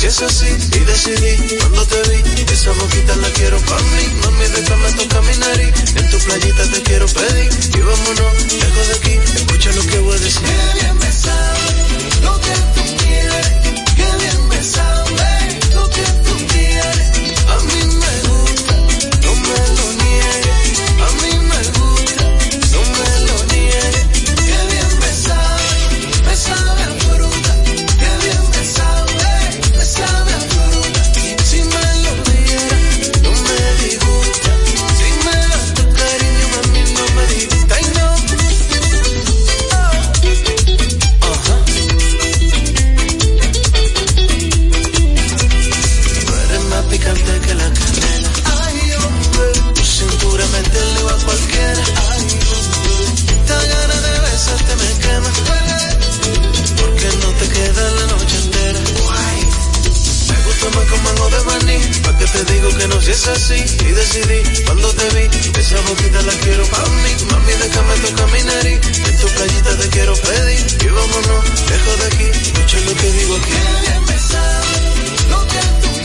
Si es así, y decidí cuando te vi, esa boquita la quiero para mí. Mami, déjame tocar mi nariz, en tu playita te quiero pedir. Y vámonos, lejos de aquí, escucha lo que voy a decir. y decidí cuando te vi esa boquita la quiero para mí. Mami déjame tocar mi nariz en tu playita te quiero pedir. Y vámonos lejos de aquí escucha lo que digo aquí. No te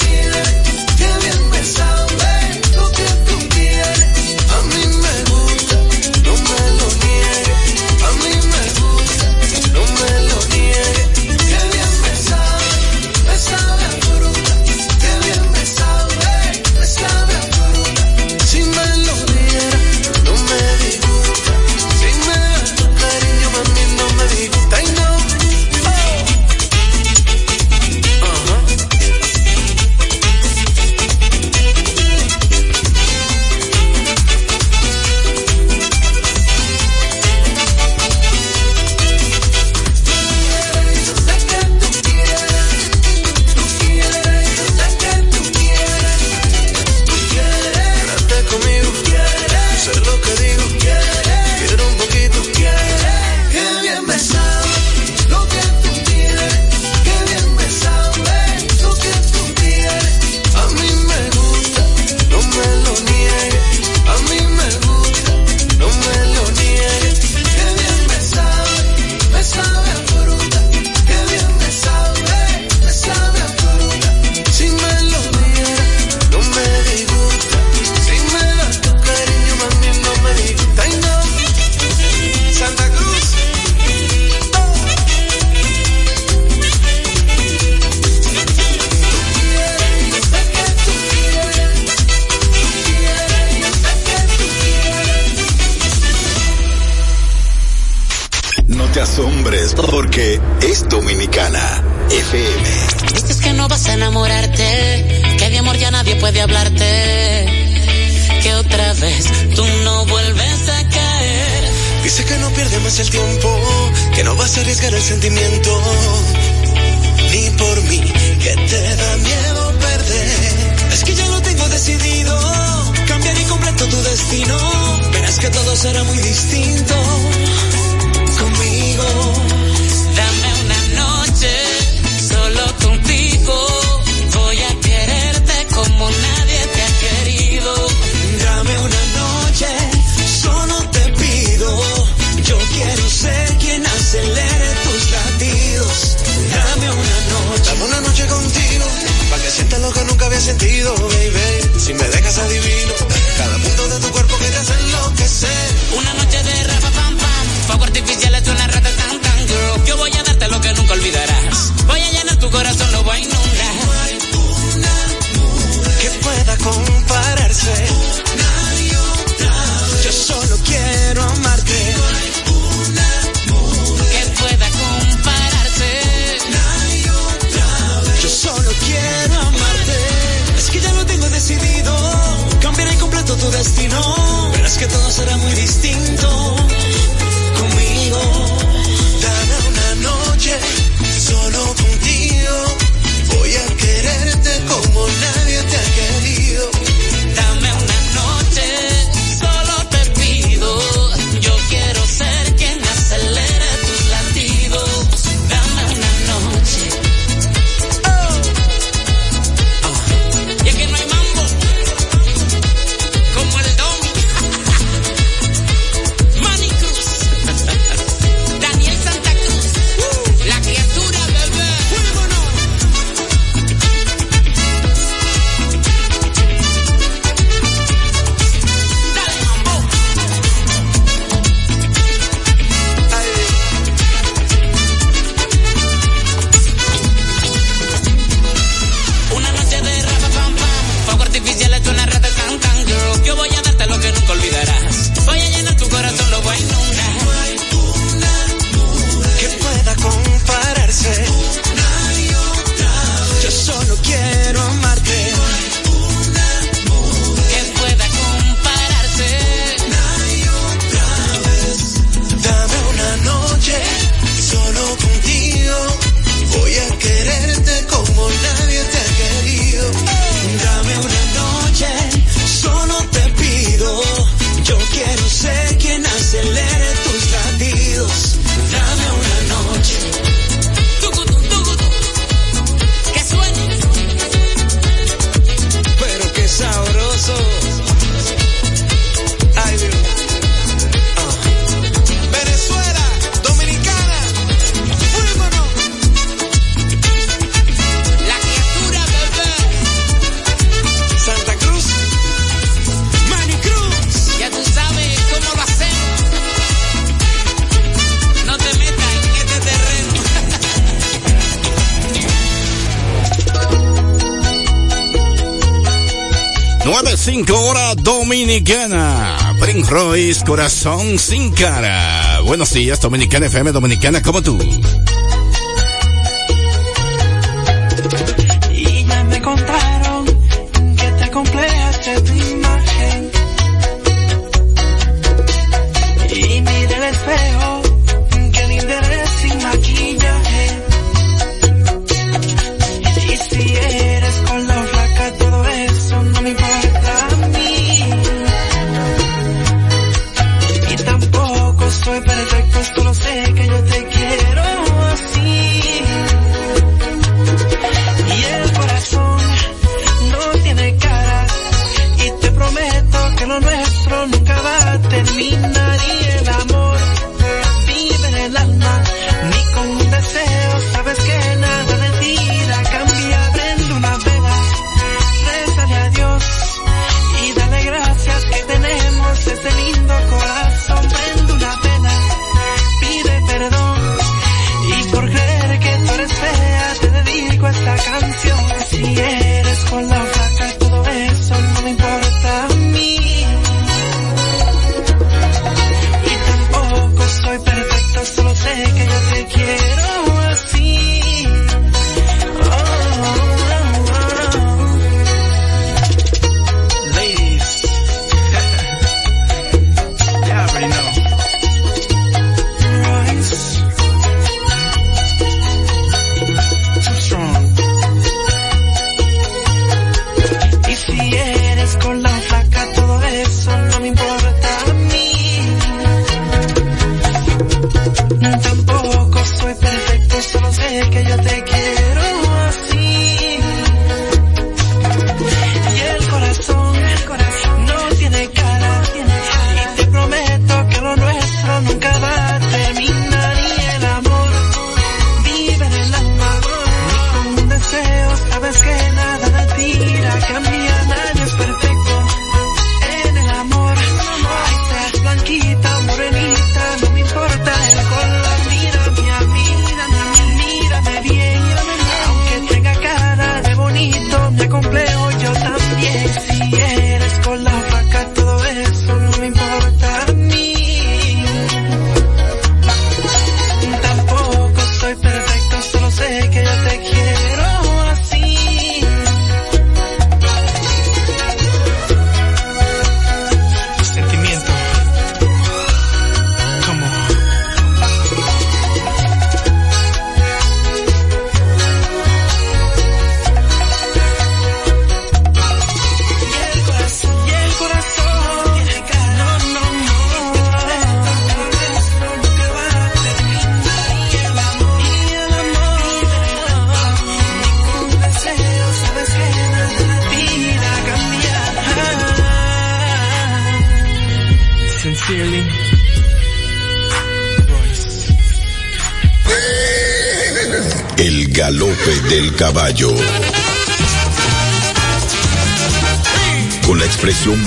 Dominicana. Prince Royce, corazón sin cara. Buenos días, Dominicana FM, Dominicana como tú.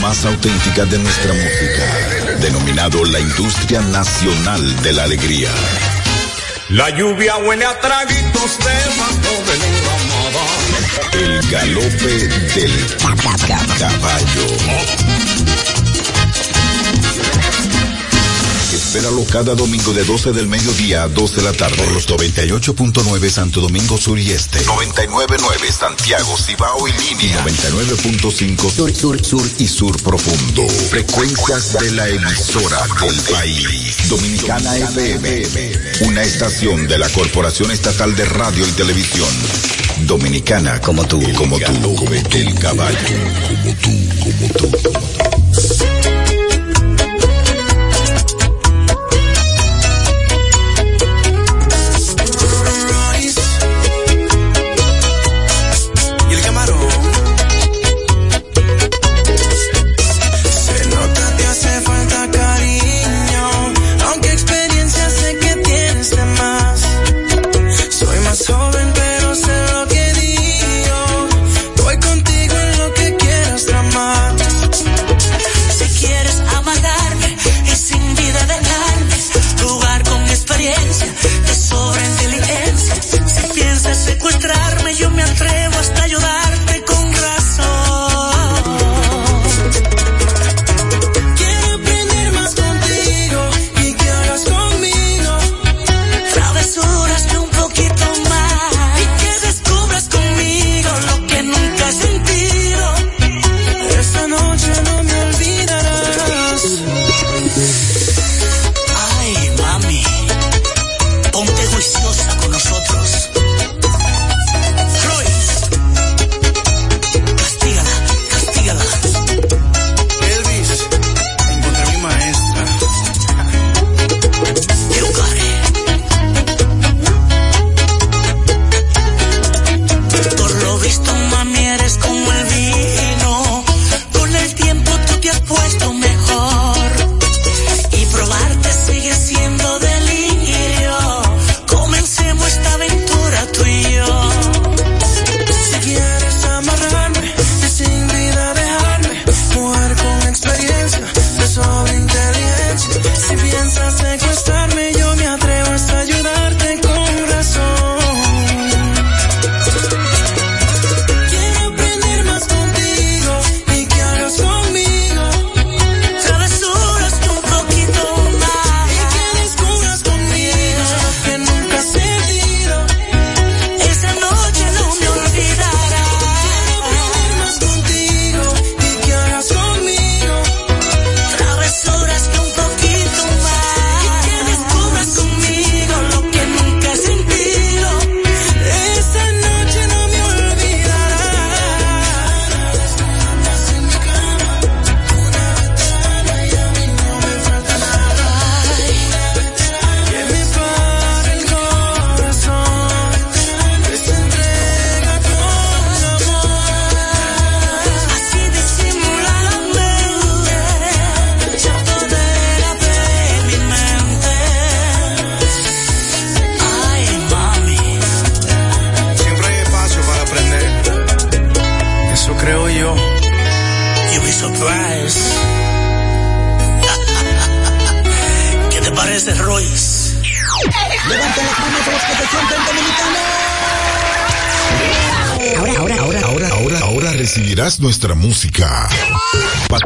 más auténtica de nuestra música, denominado la industria nacional de la alegría. La lluvia huele a traguitos de de El galope del caballo. Espéralo cada domingo de 12 del mediodía a 2 de la tarde. Por los 98.9 Santo Domingo Sur y Este. 99.9 Santiago, Cibao y Línea. 99.5 sur, sur, Sur y Sur Profundo. Frecuencias de la emisora del país. Dominicana FM. Una estación de la Corporación Estatal de Radio y Televisión. Dominicana como tú, como tú, como tú, el caballo, como tú, como tú.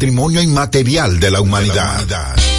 Patrimonio inmaterial de la humanidad. Wow,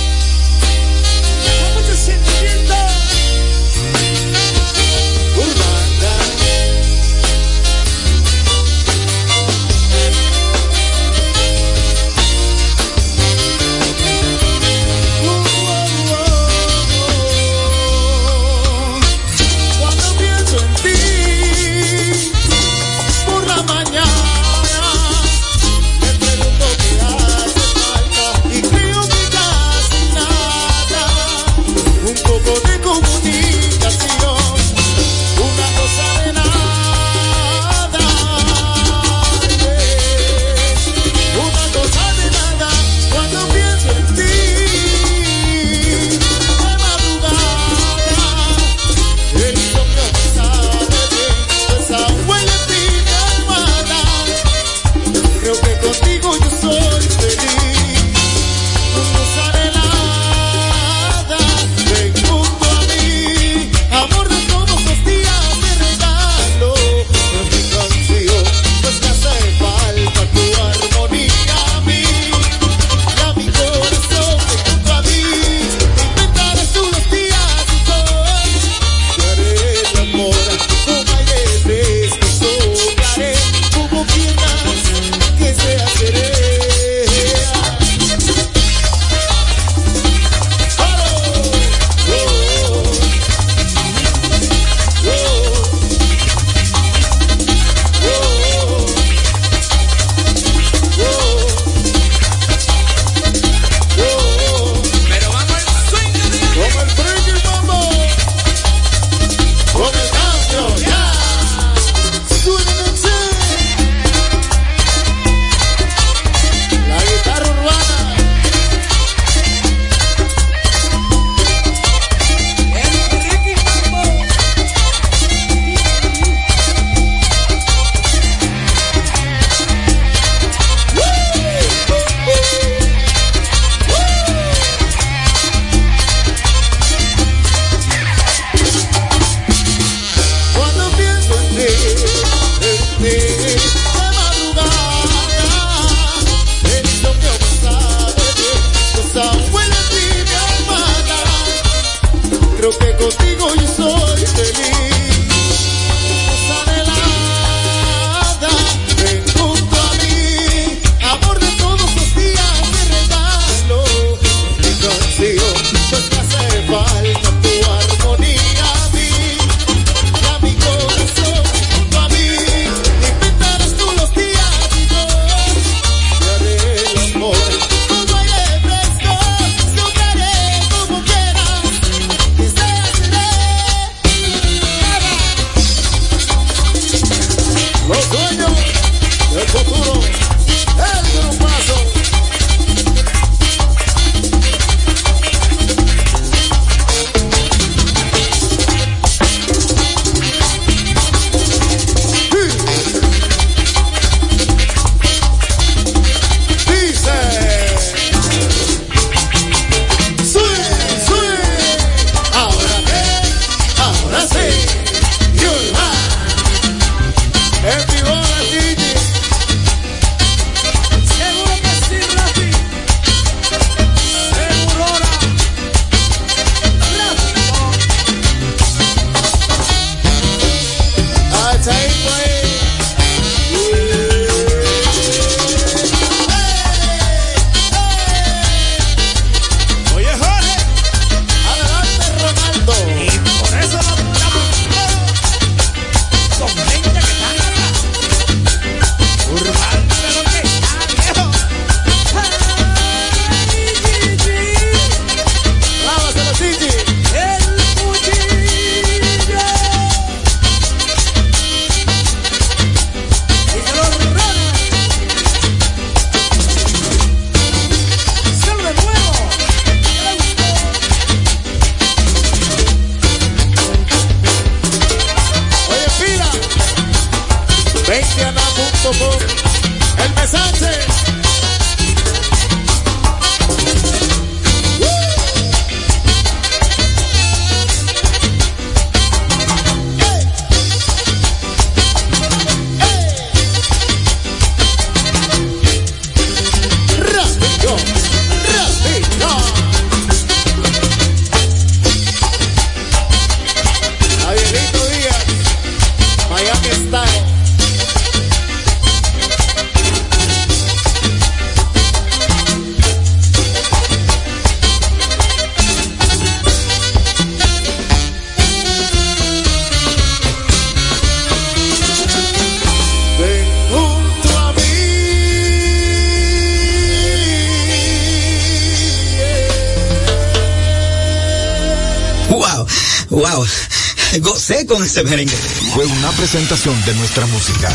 ese merengue. Fue una presentación de nuestra música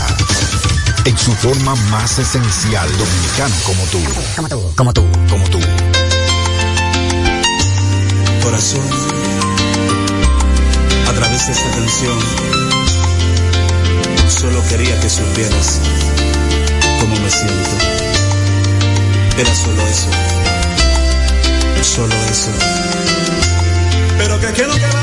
en su forma más esencial, dominicano como tú. Como tú, como tú. Como tú. Corazón, a través de esta canción, solo quería que supieras cómo me siento. Era solo eso. Solo eso. Pero que lo que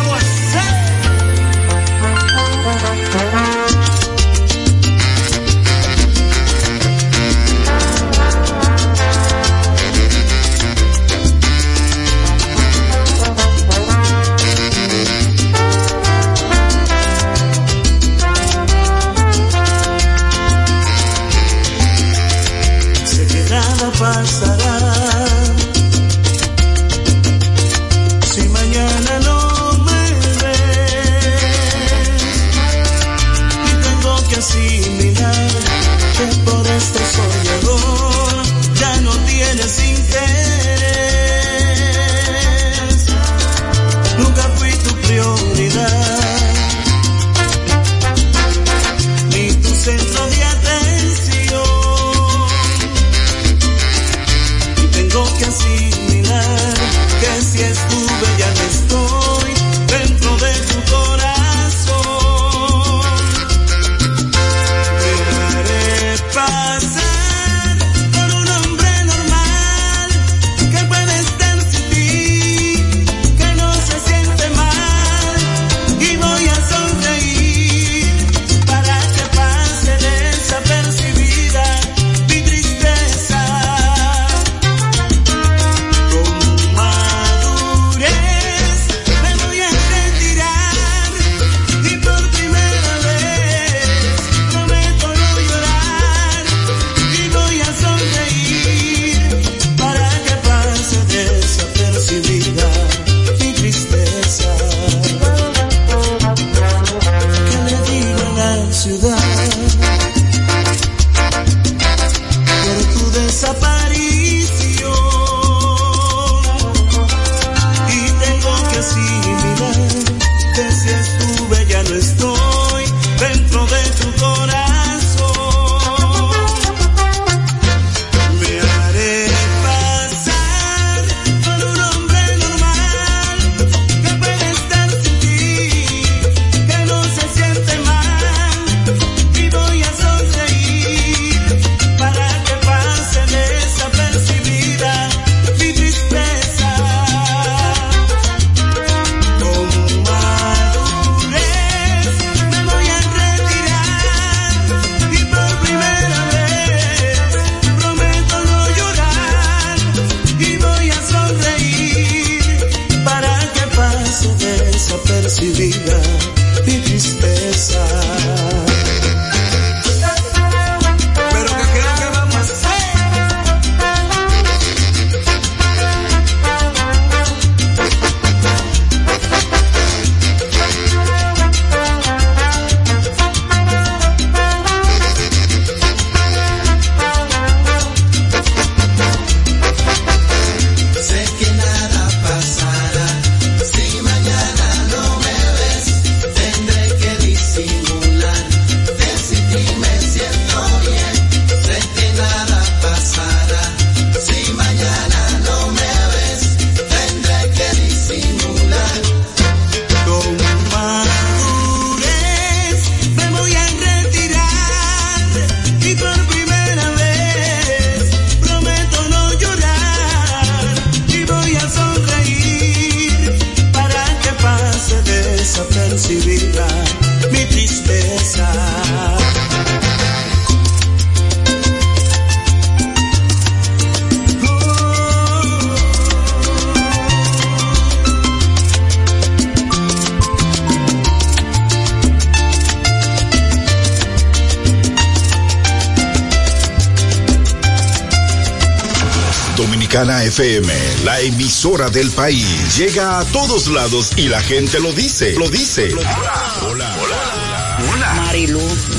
del país. Llega a todos lados y la gente lo dice, lo dice. Hola, hola, hola. hola. Marilu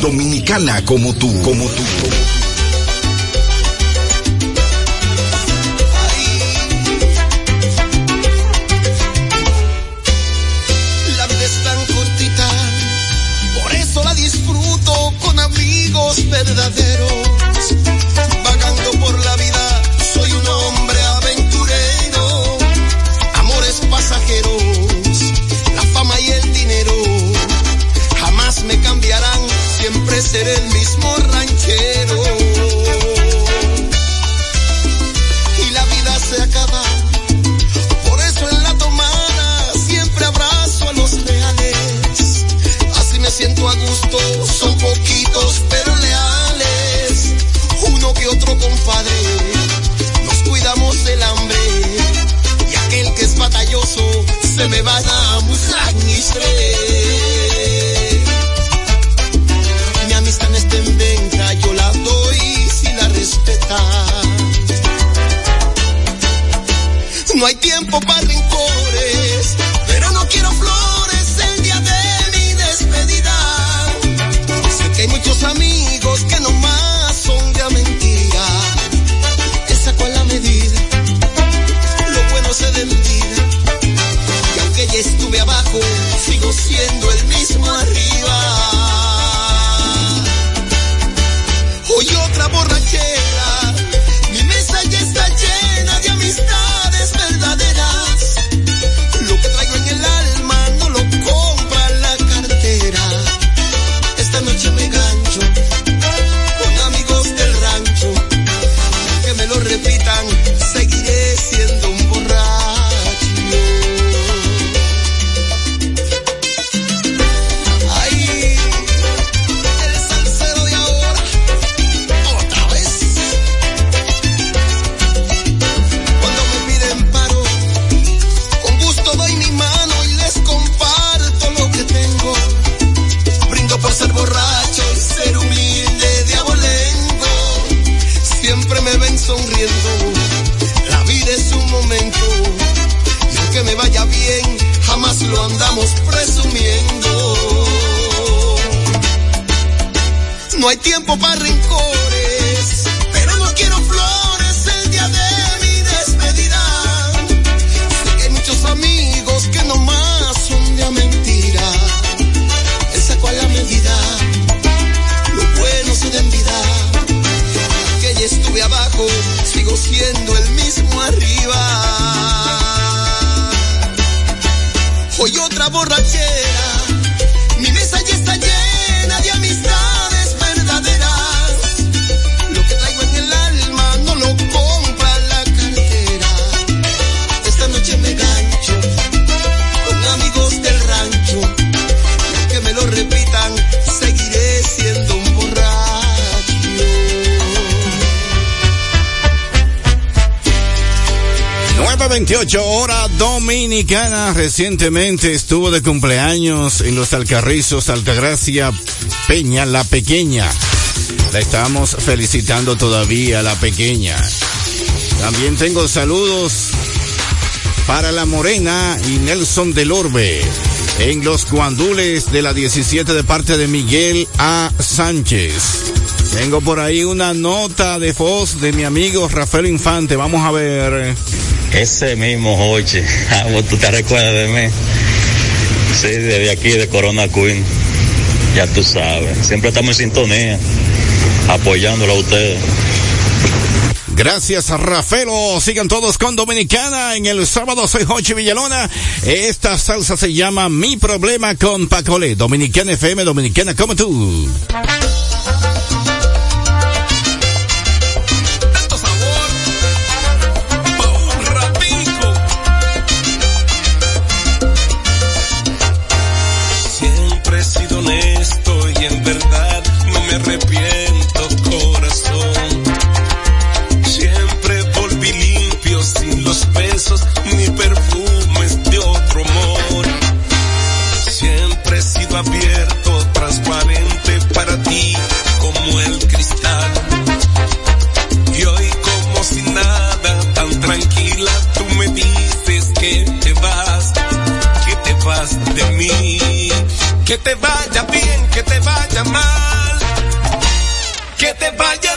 Dominicana como tú, como tú, dominicana. Recientemente estuvo de cumpleaños en los Alcarrizos, Altagracia Peña, la pequeña. La estamos felicitando todavía, la pequeña. También tengo saludos para la Morena y Nelson del Orbe. En los guandules de la 17 de parte de Miguel A. Sánchez. Tengo por ahí una nota de voz de mi amigo Rafael Infante. Vamos a ver. Ese mismo Joche, ah, tú te recuerdas de mí. Sí, desde aquí, de Corona Queen. Ya tú sabes. Siempre estamos en sintonía, apoyándolo a ustedes. Gracias, Rafaelo. Sigan todos con Dominicana. En el sábado soy Jochi Villalona. Esta salsa se llama Mi Problema con Pacolé. Dominicana FM, Dominicana como tú. Que te vaya bien, que te vaya mal. Que te vaya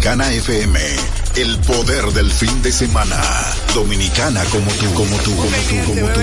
Dominicana FM. El poder del fin de semana. Dominicana como tú, como tú, como tú, como tú.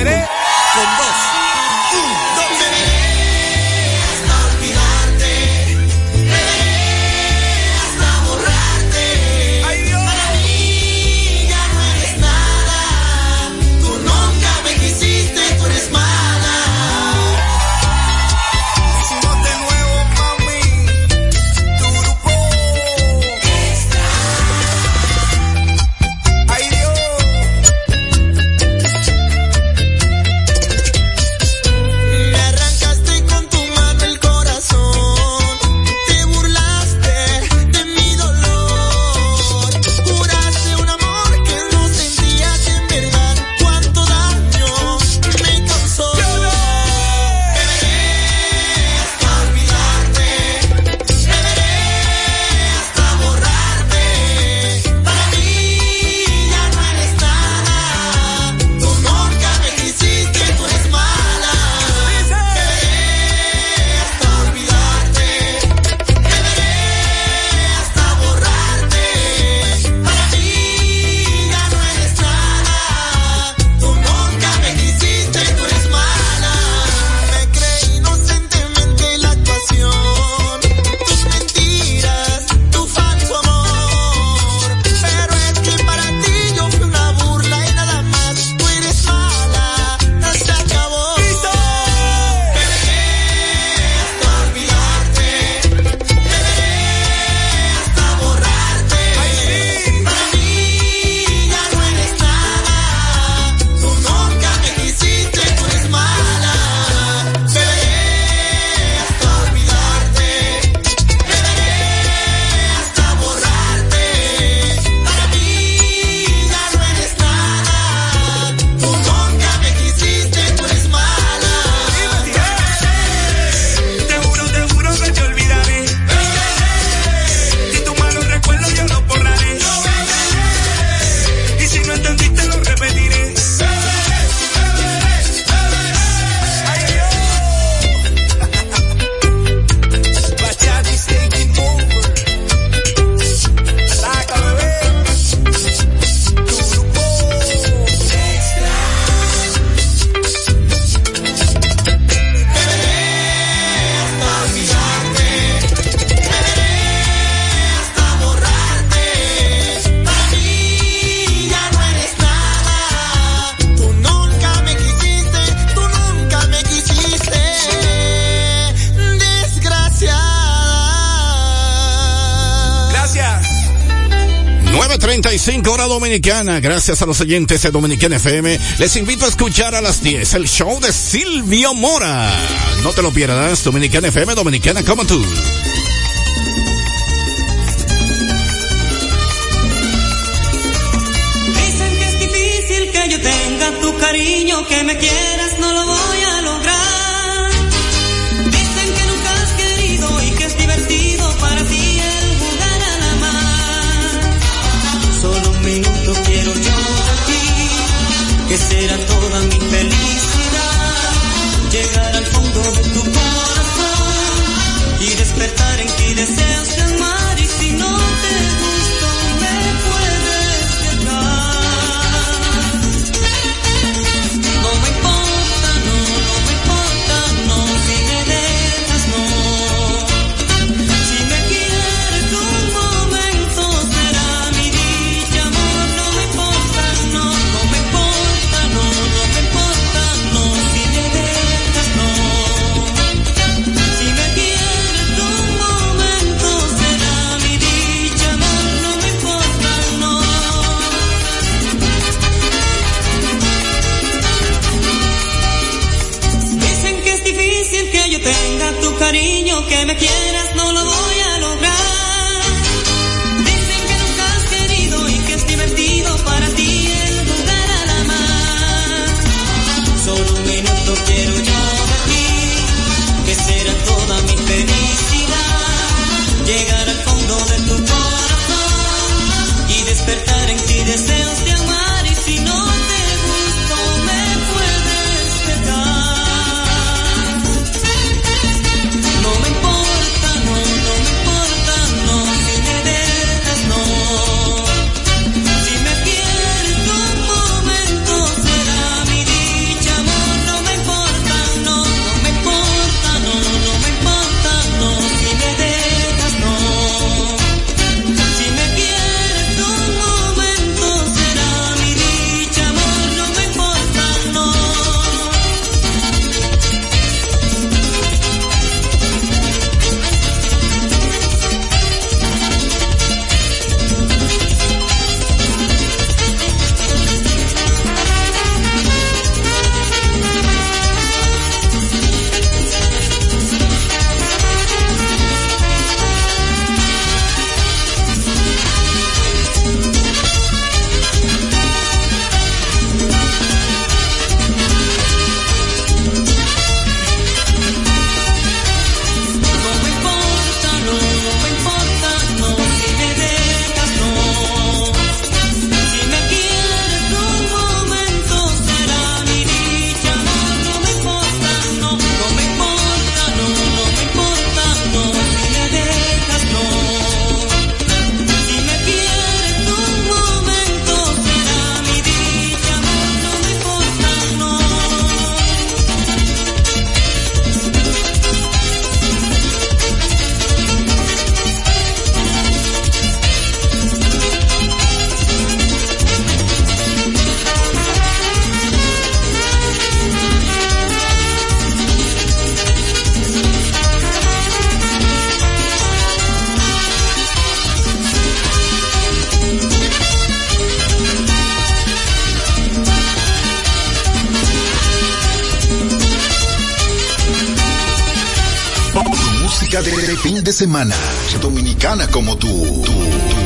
Dominicana, gracias a los oyentes de Dominicana FM, les invito a escuchar a las 10 el show de Silvio Mora. No te lo pierdas, Dominicana FM, Dominicana como tú. Dicen que es difícil que yo tenga tu cariño, que me quieras. Dominicana como tú. tú.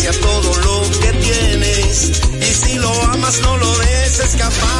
aprecias todo lo que tienes y si lo amas no lo dejes escapar.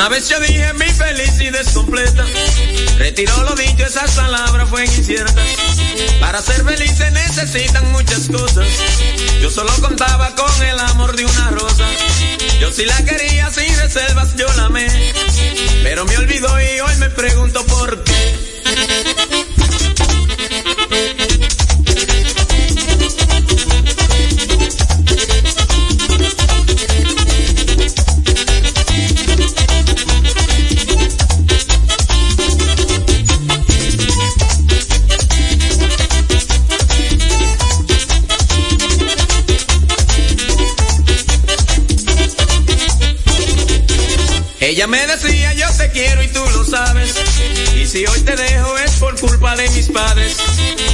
Una vez yo dije mi felicidad es completa. Retiró lo dicho, esas palabras fueron inciertas. Para ser feliz se necesitan muchas cosas. Yo solo contaba con el amor de una rosa. Yo sí la quería sin reservas, yo la amé. Pero me olvidó y hoy me pregunto por qué.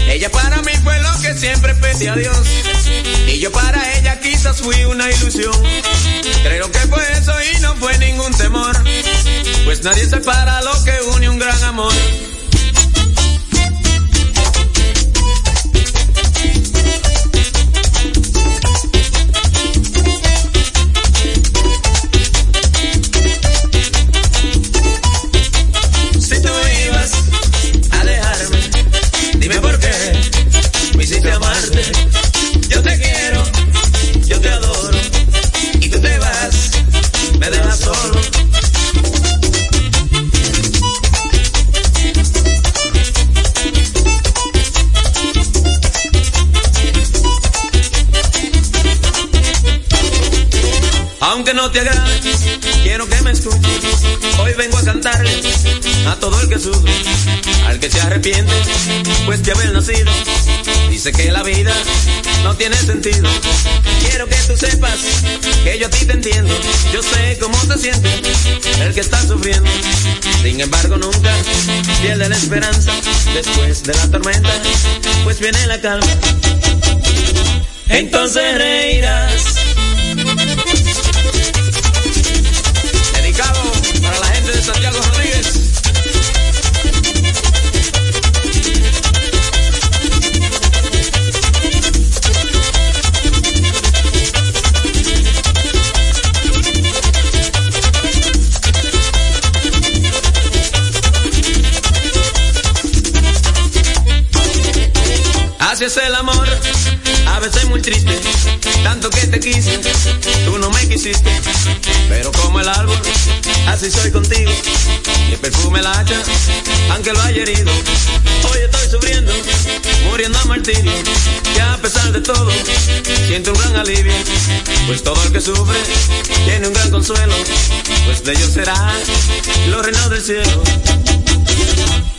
Ella para mí fue lo que siempre pedí a Dios. Y yo para ella quizás fui una ilusión. Creo que fue eso y no fue ningún temor. Pues nadie separa lo que une un gran amor. Te agrade, quiero que me escuches. Hoy vengo a cantarle a todo el que sufre, al que se arrepiente, pues de haber nacido. Dice que la vida no tiene sentido. Quiero que tú sepas que yo a ti te entiendo. Yo sé cómo te sientes, el que está sufriendo. Sin embargo, nunca pierde la esperanza. Después de la tormenta, pues viene la calma. Entonces reirás. si soy contigo. Y el perfume la hacha, aunque lo vaya herido. Hoy estoy sufriendo, muriendo a martirio. Y a pesar de todo, siento un gran alivio. Pues todo el que sufre tiene un gran consuelo. Pues de ellos será los reinos del cielo.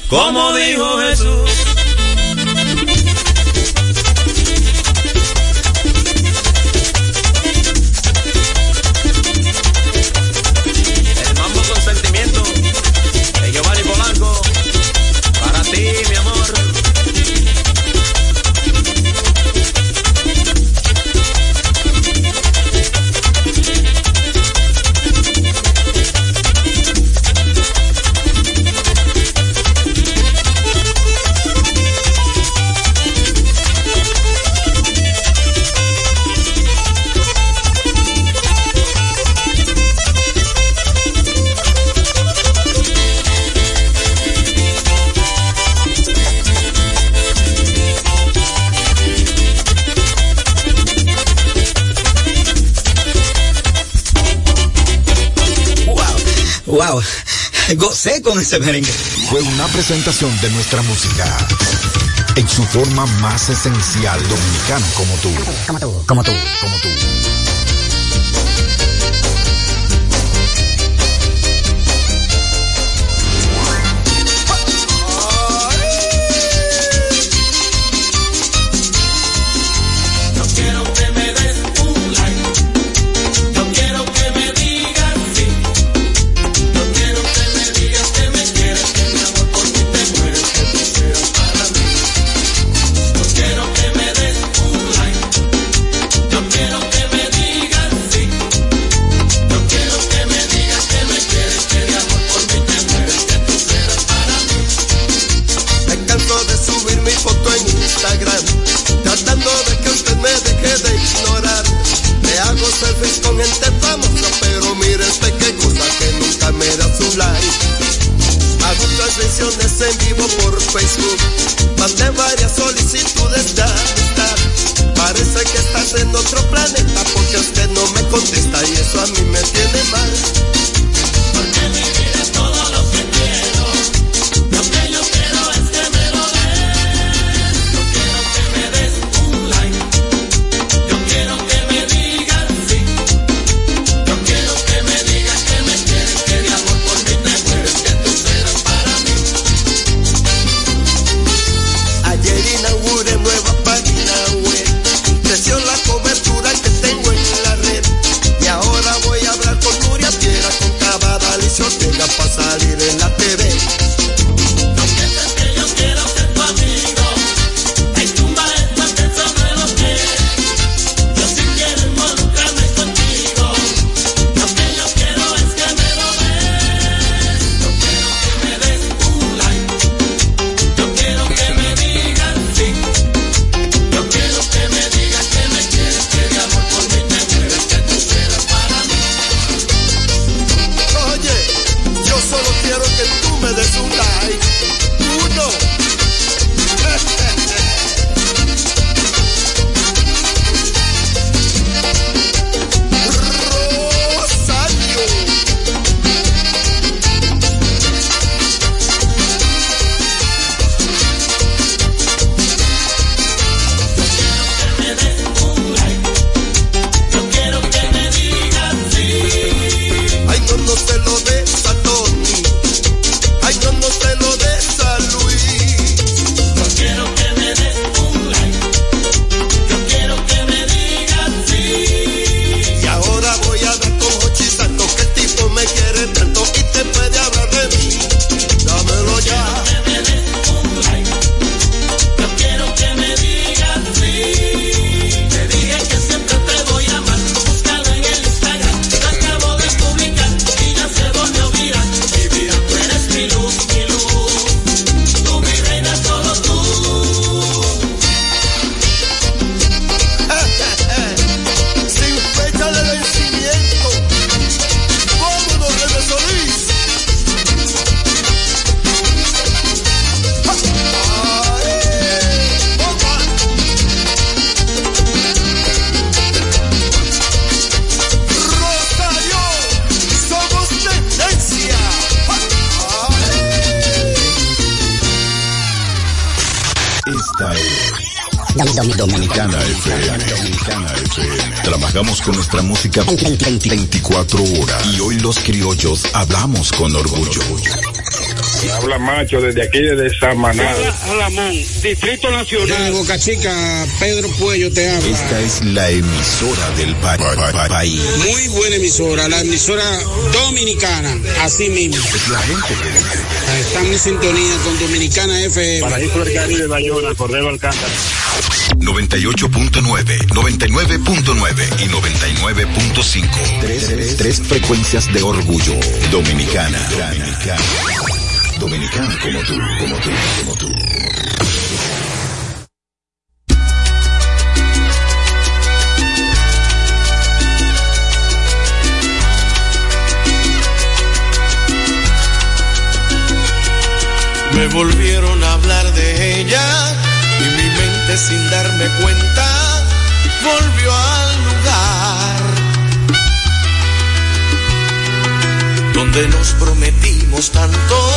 Como dijo Jesús. Fue una presentación de nuestra música. En su forma más esencial, dominicano como tú. Como tú. Como tú. Como tú. Dominicana FM. Dominicana FM. Trabajamos con nuestra música 24 horas. Y hoy los criollos hablamos con orgullo. Habla macho desde aquí, desde Samaná. Alamón, Distrito Nacional. De Boca Chica, Pedro Puello te habla. Esta es la emisora del pa- pa- pa- país. Muy buena emisora, la emisora dominicana, así mismo. Es la gente que. Estamos en sintonía con Dominicana FM. Paraíso del Caribe, Bayona, Cordero Alcántara. 98.9, 99.9 y 99.5. Tres, tres frecuencias de orgullo. Dominicana. Dominicana. Dominicana como tú, como tú, como tú. Me volvieron sin darme cuenta volvió al lugar donde nos prometimos tanto,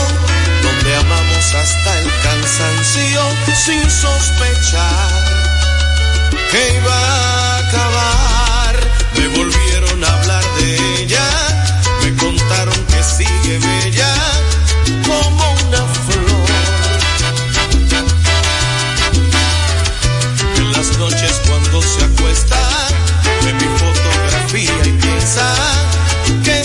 donde amamos hasta el cansancio sin sospechar que iba a acabar. Me volvieron a hablar de ella, me contaron que sigue bella se acuesta, ve mi fotografía y piensa que he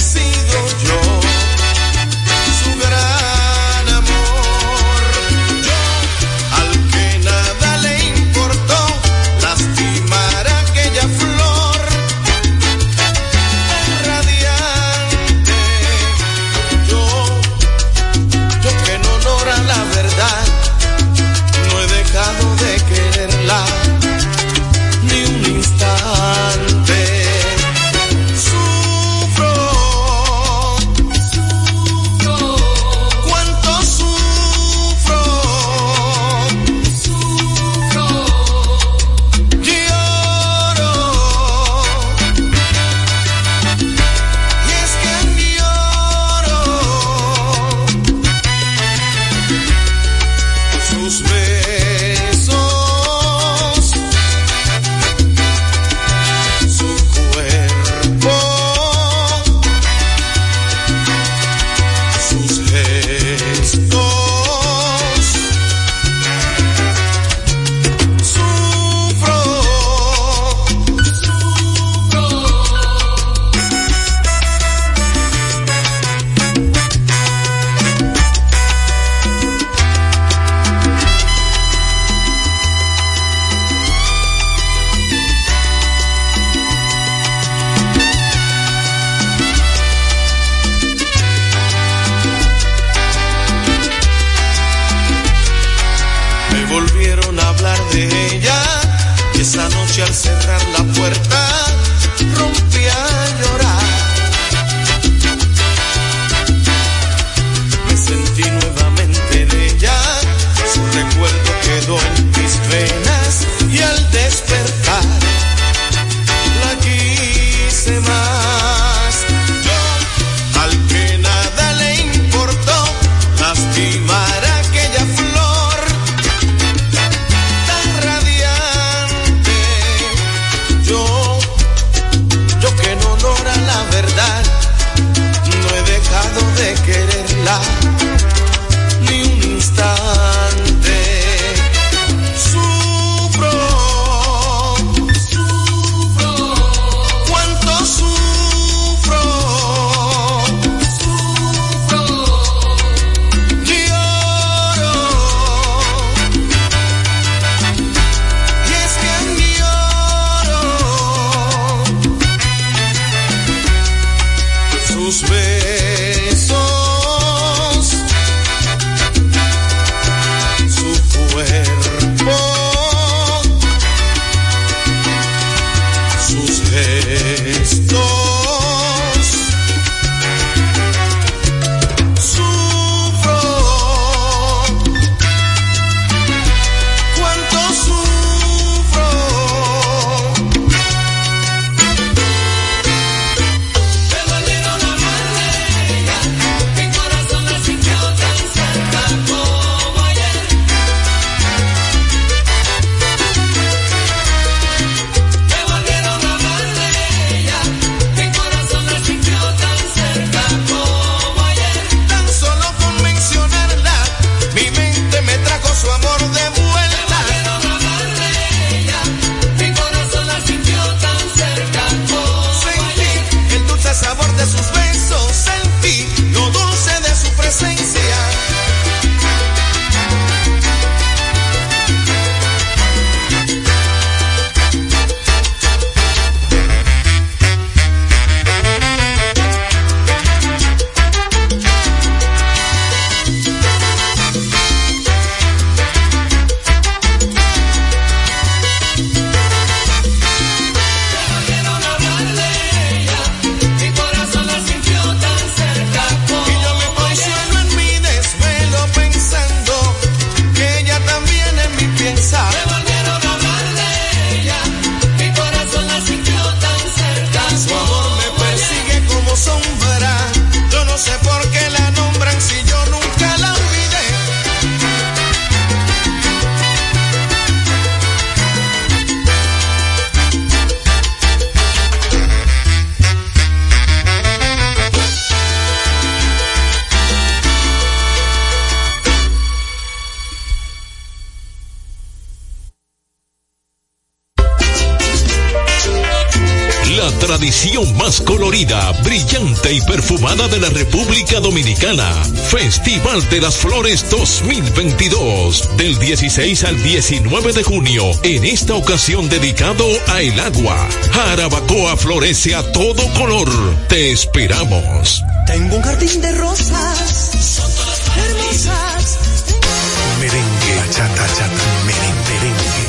de la República Dominicana. Festival de las Flores 2022, del 16 al 19 de junio, en esta ocasión dedicado a el agua. Jarabacoa florece a todo color. Te esperamos. Tengo un jardín de rosas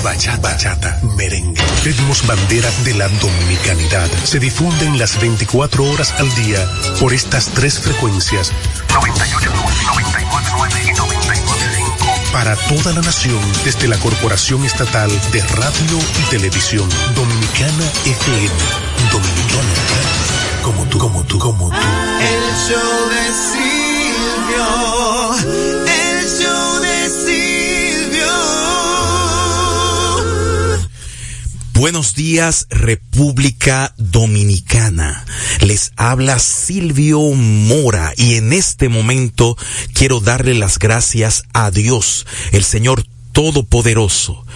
bachata, bachata, merengue. Ritmos bandera de la dominicanidad se difunden las 24 horas al día por estas tres frecuencias. 98, 99 y 99.5. Para toda la nación, desde la Corporación Estatal de Radio y Televisión Dominicana FM. Dominicana como tú, como tú, como tú. El show de Silvio. Buenos días, República Dominicana. Les habla Silvio Mora y en este momento quiero darle las gracias a Dios, el Señor Todopoderoso,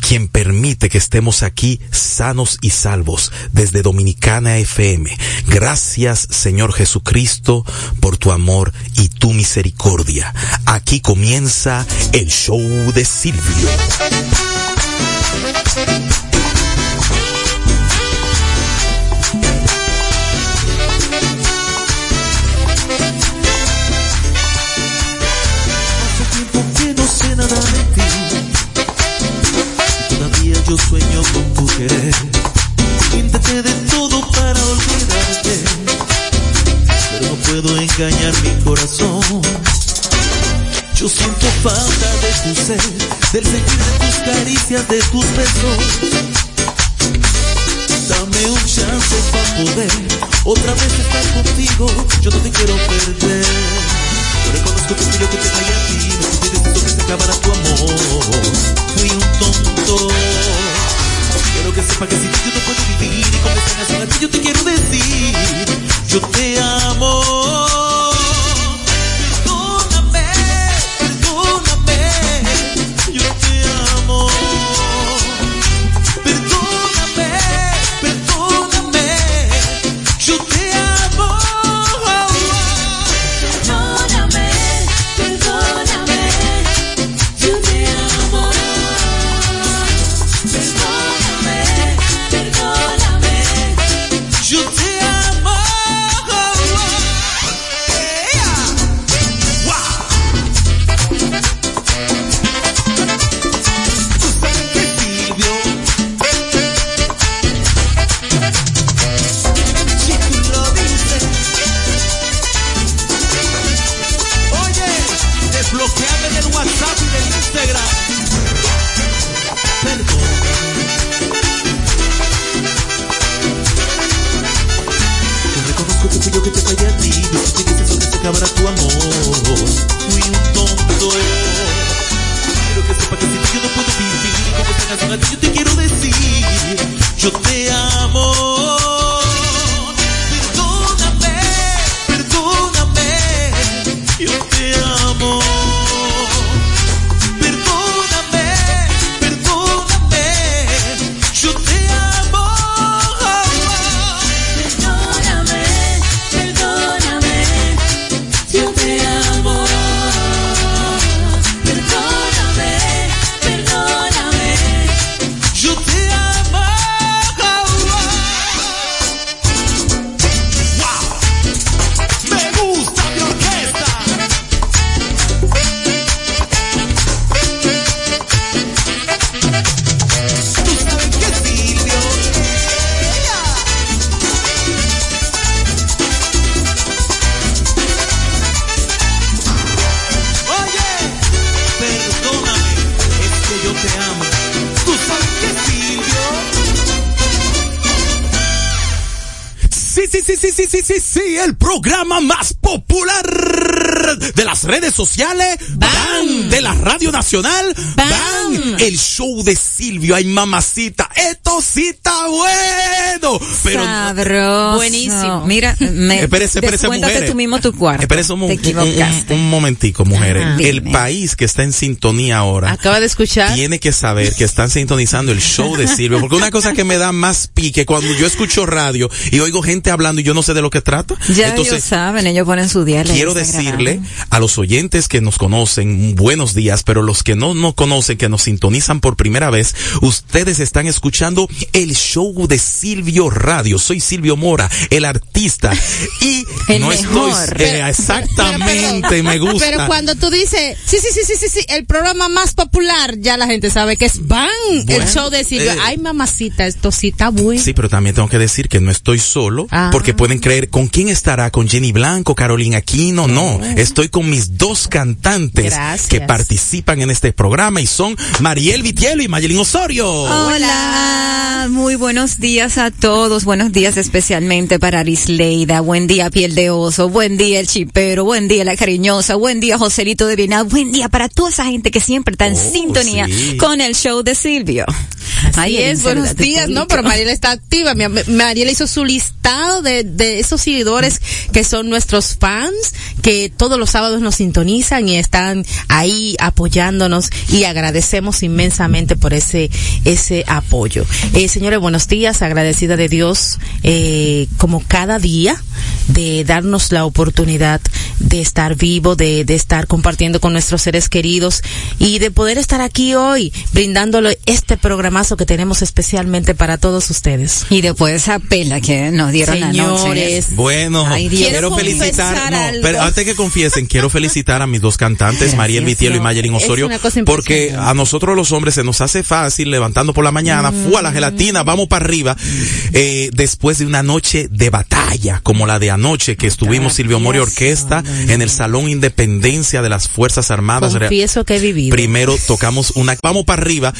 quien permite que estemos aquí sanos y salvos desde Dominicana FM. Gracias, Señor Jesucristo, por tu amor y tu misericordia. Aquí comienza el show de Silvio. Yo sueño con tu querer. Intenté de todo para olvidarte. Pero no puedo engañar mi corazón. Yo siento falta de tu ser, del sentir de tus caricias, de tus besos. Dame un chance para poder otra vez estar contigo. Yo no te quiero perder. Reconozco fui yo que te fallé a ti. Me sentí que se acabara tu amor. Fui un tonto. Quiero que sepa que sin ti yo no puedo vivir. Y con esta canción a ti yo te quiero decir. Yo te amo. El programa más popular de las redes sociales, ¡Bam! de la Radio Nacional, ¡Bam! el show de Silvio, ay mamacita, esto sí está bueno, pero Sabroso. Buenísimo. Mira, me, Espérese, espérese, mujeres. tú mismo tu cuarto. Espérese un, Te un- equivocaste. un- un momentico, mujeres. Ajá. el Dime. país que está en sintonía ahora Acaba de escuchar. tiene que saber que están sintonizando el show de Silvio, porque una cosa que me da más pique cuando yo escucho radio y oigo gente hablando y yo no sé de lo que trata. Ya ellos Entonces, saben, ellos ponen su día. quiero decirle a los oyentes que nos conocen, buenos días, pero los que no nos conocen, que nos sintonizan por primera vez, ustedes están escuchando el show de Silvio Radio. Soy Silvio Mora, el artista, y El no mejor. estoy eh, exactamente, me gusta. Pero cuando tú dices, sí, sí, sí, sí, sí, sí, el programa más popular, ya la gente sabe que es Van, Bueno, el show de Silvio. eh, Ay, mamacita, esto sí está bueno. Sí, pero también tengo que decir que no estoy solo, Ah. porque pueden creer, ¿con quién estará? ¿Con Jenny Blanco, Carolina Aquino? No, estoy con mis dos cantantes Gracias. que participan en este programa y son Mariel Vitielo y Mayelin Osorio. Hola, muy buenos días a todos. Buenos días especialmente para Arisleida. Buen día, piel de oso. Buen día, el chipero. Buen día, la cariñosa. Buen día, Joselito de Viena. Buen día para toda esa gente que siempre está en sintonía sí. con el show de Silvio. Así es, buenos días, ¿no? Pero Mariela está activa. Mariela hizo su listado de, de esos seguidores que son nuestros fans, que todos los sábados nos sintonizan y están ahí apoyándonos y agradecemos inmensamente por ese, ese apoyo. Eh, señores, buenos días, agradecida de Dios, eh, como cada día, de darnos la oportunidad de estar vivo, de, de estar compartiendo con nuestros seres queridos y de poder estar aquí hoy brindándole este programazo que tenemos especialmente para todos ustedes. Y después esa pela que nos dieron anoche. Señores, Bueno, Ay, Dios. quiero felicitar, no, pero antes que confiesen, quiero felicitar a mis dos cantantes, Mariel Vitielo y No, es Osorio, porque a nosotros los hombres se nos hace fácil levantando por la mañana, Mm. fue a la gelatina, vamos para arriba, eh, después de una noche de batalla, como la de anoche que estuvimos Silvio Mori Orquesta en el Salón Independencia de las Fuerzas Armadas. confieso que he vivido. Primero tocamos una, vamos para arriba,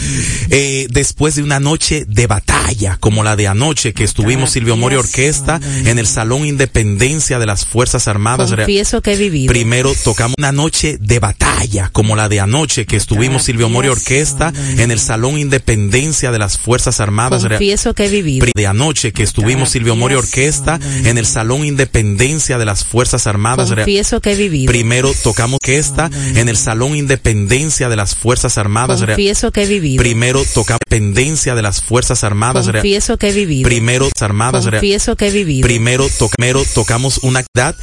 eh, después de una noche de batalla, como la de anoche que estuvimos Silvio Mori Orquesta en el Salón Independencia de las Fuerzas Armadas. confieso que he vivido. Primero tocamos una noche de batalla, como la de anoche que estuvimos Silvio Mori Orquesta en el Salón Independencia de las Fuerzas Armadas. confieso que he vivido. De anoche que estuvimos Silvio Mori Orquesta en el Salón Independencia de las Fuerzas Armadas. confieso que he vivido. Primero tocamos orquesta en el Salón Independencia de las Fuerzas Armadas. confieso que he vivido. Primero tocamos Independencia de las Fuerzas Armadas. confieso que he vivido. Primero Armadas. confieso que he vivido. Primero tocamos una actividad